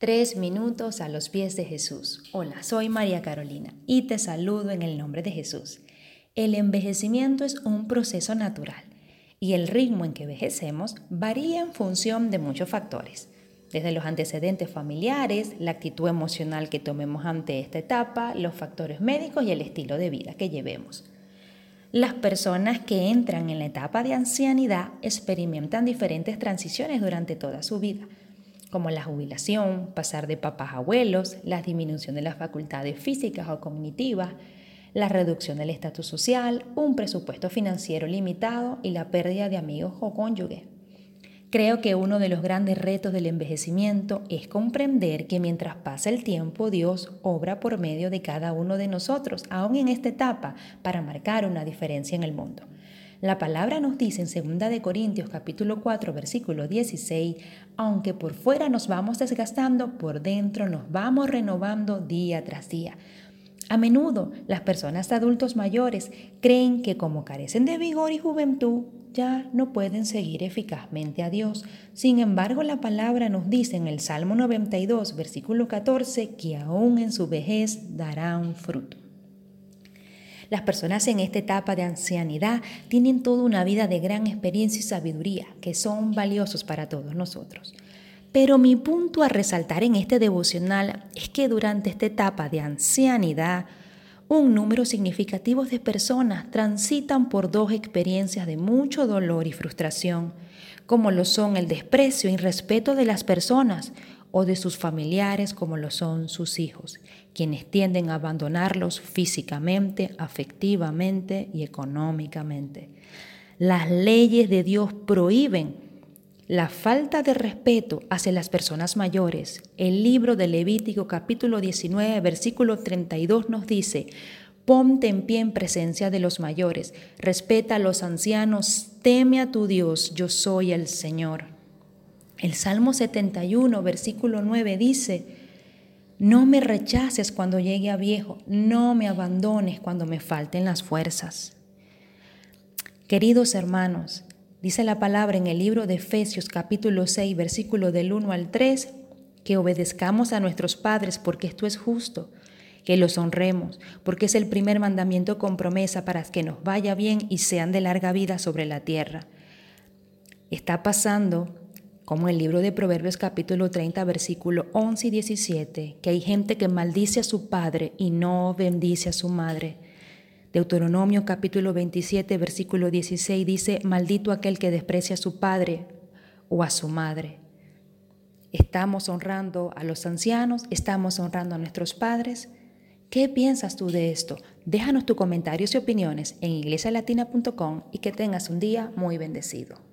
Tres minutos a los pies de Jesús. Hola, soy María Carolina y te saludo en el nombre de Jesús. El envejecimiento es un proceso natural y el ritmo en que envejecemos varía en función de muchos factores, desde los antecedentes familiares, la actitud emocional que tomemos ante esta etapa, los factores médicos y el estilo de vida que llevemos. Las personas que entran en la etapa de ancianidad experimentan diferentes transiciones durante toda su vida como la jubilación, pasar de papás a abuelos, la disminución de las facultades físicas o cognitivas, la reducción del estatus social, un presupuesto financiero limitado y la pérdida de amigos o cónyuges. Creo que uno de los grandes retos del envejecimiento es comprender que mientras pasa el tiempo Dios obra por medio de cada uno de nosotros, aún en esta etapa, para marcar una diferencia en el mundo. La palabra nos dice en 2 de Corintios capítulo 4 versículo 16, aunque por fuera nos vamos desgastando, por dentro nos vamos renovando día tras día. A menudo las personas adultos mayores creen que como carecen de vigor y juventud, ya no pueden seguir eficazmente a Dios. Sin embargo, la palabra nos dice en el Salmo 92, versículo 14, que aún en su vejez darán fruto. Las personas en esta etapa de ancianidad tienen toda una vida de gran experiencia y sabiduría que son valiosos para todos nosotros. Pero mi punto a resaltar en este devocional es que durante esta etapa de ancianidad, un número significativo de personas transitan por dos experiencias de mucho dolor y frustración, como lo son el desprecio y respeto de las personas o de sus familiares como lo son sus hijos, quienes tienden a abandonarlos físicamente, afectivamente y económicamente. Las leyes de Dios prohíben la falta de respeto hacia las personas mayores. El libro de Levítico capítulo 19 versículo 32 nos dice, Ponte en pie en presencia de los mayores, respeta a los ancianos, teme a tu Dios, yo soy el Señor. El Salmo 71, versículo 9 dice, no me rechaces cuando llegue a viejo, no me abandones cuando me falten las fuerzas. Queridos hermanos, dice la palabra en el libro de Efesios capítulo 6, versículo del 1 al 3, que obedezcamos a nuestros padres porque esto es justo, que los honremos, porque es el primer mandamiento con promesa para que nos vaya bien y sean de larga vida sobre la tierra. Está pasando como el libro de Proverbios capítulo 30, versículo 11 y 17, que hay gente que maldice a su padre y no bendice a su madre. Deuteronomio capítulo 27, versículo 16 dice, maldito aquel que desprecia a su padre o a su madre. ¿Estamos honrando a los ancianos? ¿Estamos honrando a nuestros padres? ¿Qué piensas tú de esto? Déjanos tus comentarios y opiniones en iglesialatina.com y que tengas un día muy bendecido.